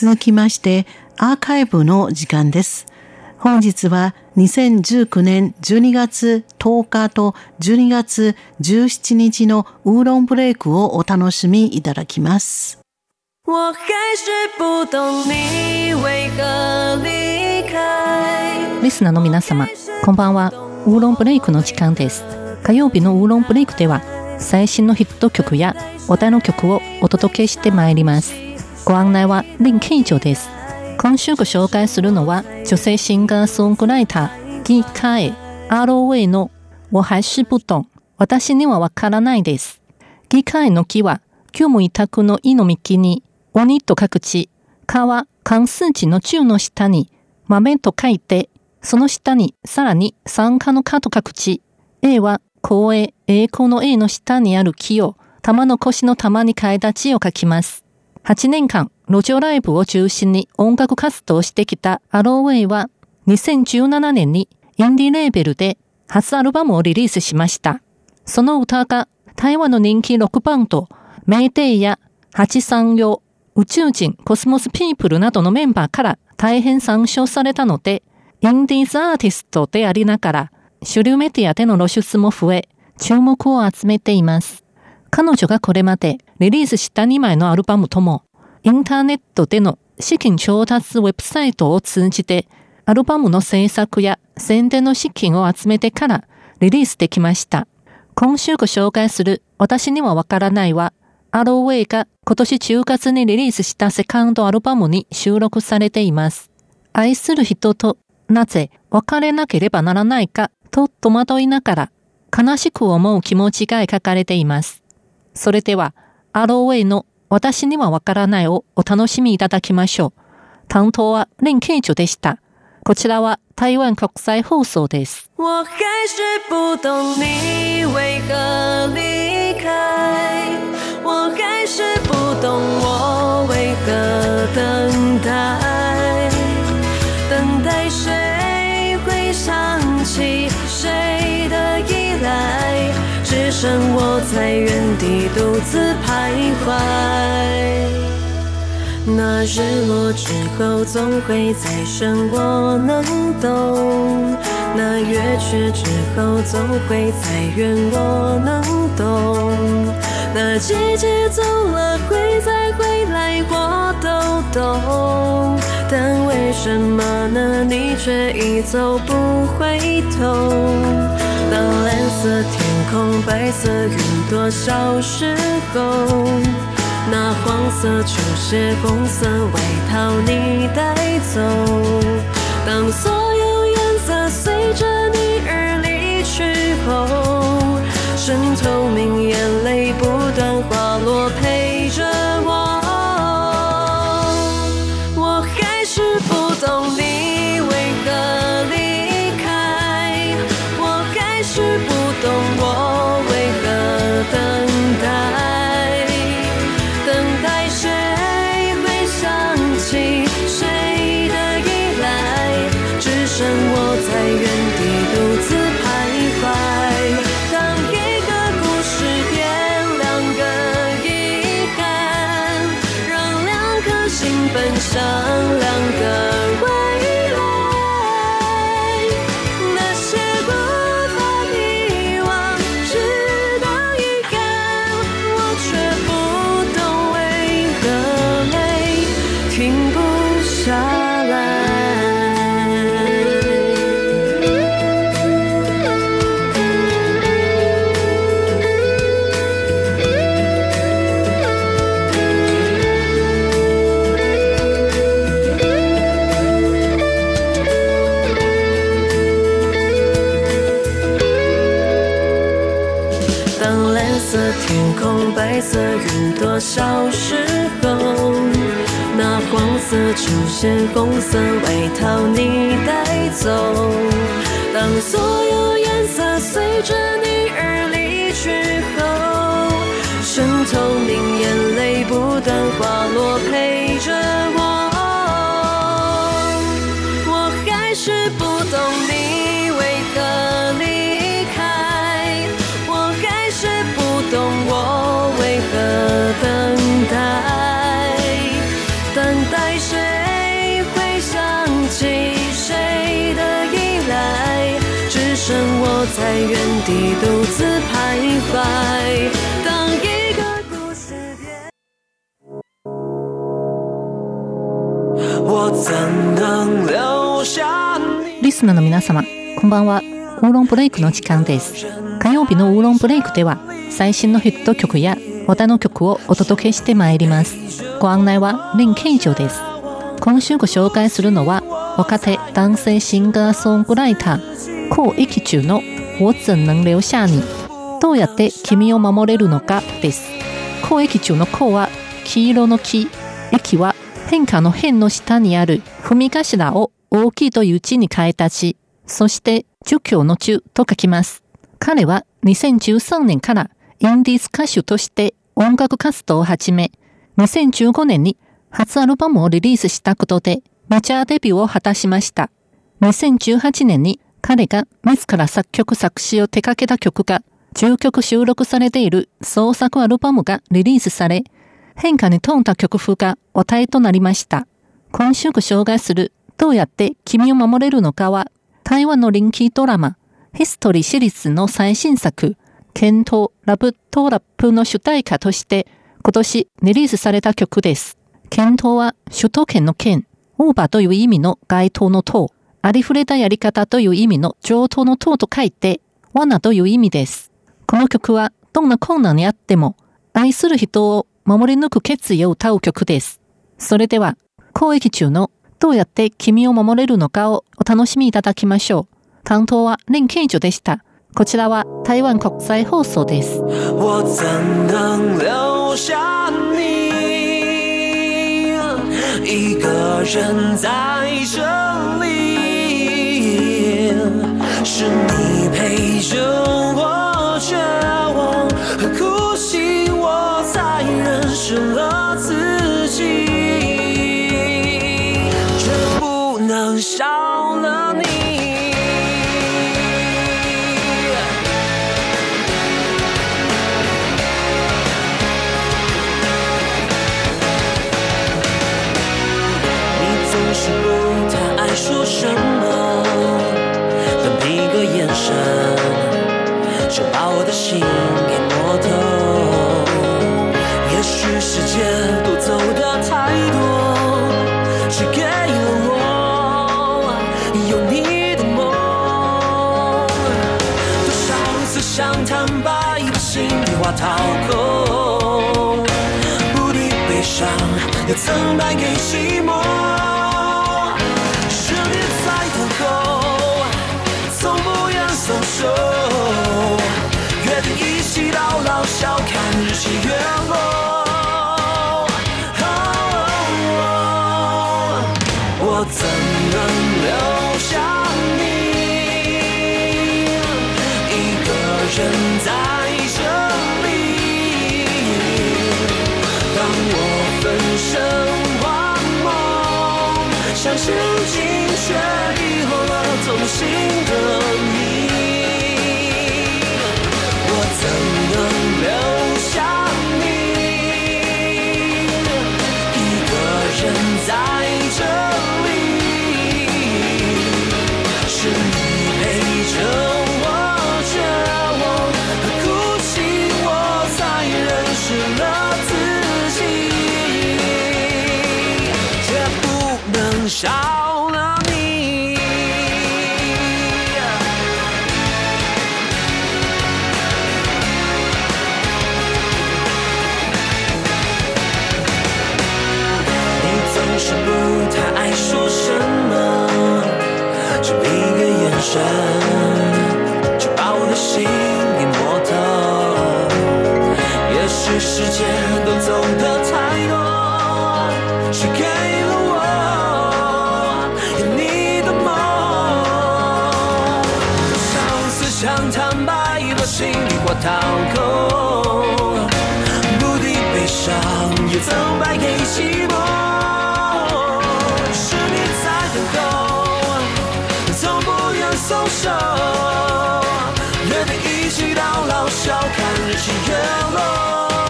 続きまして、アーカイブの時間です。本日は2019年12月10日と12月17日のウーロンブレイクをお楽しみいただきます。我还是不懂你为何离開リスナーの皆様、こんばんは。ウーロンブレイクの時間です。火曜日のウーロンブレイクでは、最新のヒット曲や話題の曲をお届けしてまいります。ご案内は林慶女です。今週ご紹介するのは女性シンガーソングライター、ギカエ、アロウェイの我还是不懂、私にはわからないです。ギカエの木は、旧無委託の意の幹に、鬼と書く地、かは関数値の中の下に、豆と書いて、その下にさらに酸化の化と書く地、A は光栄、栄光の A の下にある木を、玉の腰の玉に変えた地を書きます。8年間、路上ライブを中心に音楽活動してきたアローウェイは、2017年にインディーレーベルで初アルバムをリリースしました。その歌が台湾の人気ロックバンド、メイテイや八三用、宇宙人、コスモスピープルなどのメンバーから大変参照されたので、インディーズアーティストでありながら、主流メディアでの露出も増え、注目を集めています。彼女がこれまでリリースした2枚のアルバムとも、インターネットでの資金調達ウェブサイトを通じて、アルバムの制作や宣伝の資金を集めてからリリースできました。今週ご紹介する私にはわからないは、アローウェイが今年10月にリリースしたセカンドアルバムに収録されています。愛する人となぜ別れなければならないかと戸惑いながら悲しく思う気持ちが書かれています。それでは、アローウェイの私にはわからないをお楽しみいただきましょう。担当は林慶長でした。こちらは台湾国際放送です。我还是不懂你为何离开，只剩我在原地独自徘徊。那日落之后总会再升，我能懂；那月缺之后总会再圆，我能懂；那季节走了会再回来，我都懂。但为什么呢？你却一走不回头。当蓝色天。空白色云朵消失后，那黄色球鞋、红色外套你带走。当所有颜色随着奔上来。消失后，那黄色球鞋、红色外套你带走。当所有颜色随着你而离去后，剩透明眼泪不断滑落，陪谁会想起谁的依赖？只剩我在原地独自徘徊。当一个故事变，我怎能留下你？リスナーの皆様、こんばんは。ウーロンブレイクの時間です。火曜日のウーロンブレイクでは、最新のヒット曲や話題の曲をお届けしてまいります。ご案内は林慶女です。今週ご紹介するのは、若手男性シンガーソングライター、コウ・イキチュの我怎能留下你どうやって君を守れるのかです。コウ・イキチュのコウは黄色の木、イキは変化の変の下にある踏み頭を大きいという字に変えた字、そして儒教の中と書きます。彼は2013年からインディーズ歌手として音楽活動を始め、2015年に初アルバムをリリースしたことでメジャーデビューを果たしました。2018年に彼が自ら作曲作詞を手掛けた曲が10曲収録されている創作アルバムがリリースされ、変化に富んだ曲風が話題となりました。今週ご紹介するどうやって君を守れるのかは、台湾の人気ドラマ、ヒストリーシリーズの最新作、ケントラブトラップの主題歌として今年リリースされた曲です。ケントは首都圏の県、オーバーという意味の該当の塔、ありふれたやり方という意味の上等の塔と書いて、罠という意味です。この曲はどんな困難にあっても愛する人を守り抜く決意を歌う曲です。それでは、公益中のどうやって君を守れるのかをお楽しみいただきましょう。担当は林慶女でした。こちらは台湾国際放送です。我怎能留下你？一个人在这里，是你陪着我什么，但每一个眼神就把我的心给摸透。也许时间都走的太多，只给了我有你的梦。多。少次想坦白，把心里话掏空，不敌悲伤，又曾败给寂寞。相信，却遗后了，痛心的。少了你。你总是不太爱说什么，只一个眼神就把我的心给摸透。也许时间掏空。不敌悲伤，也曾败给心。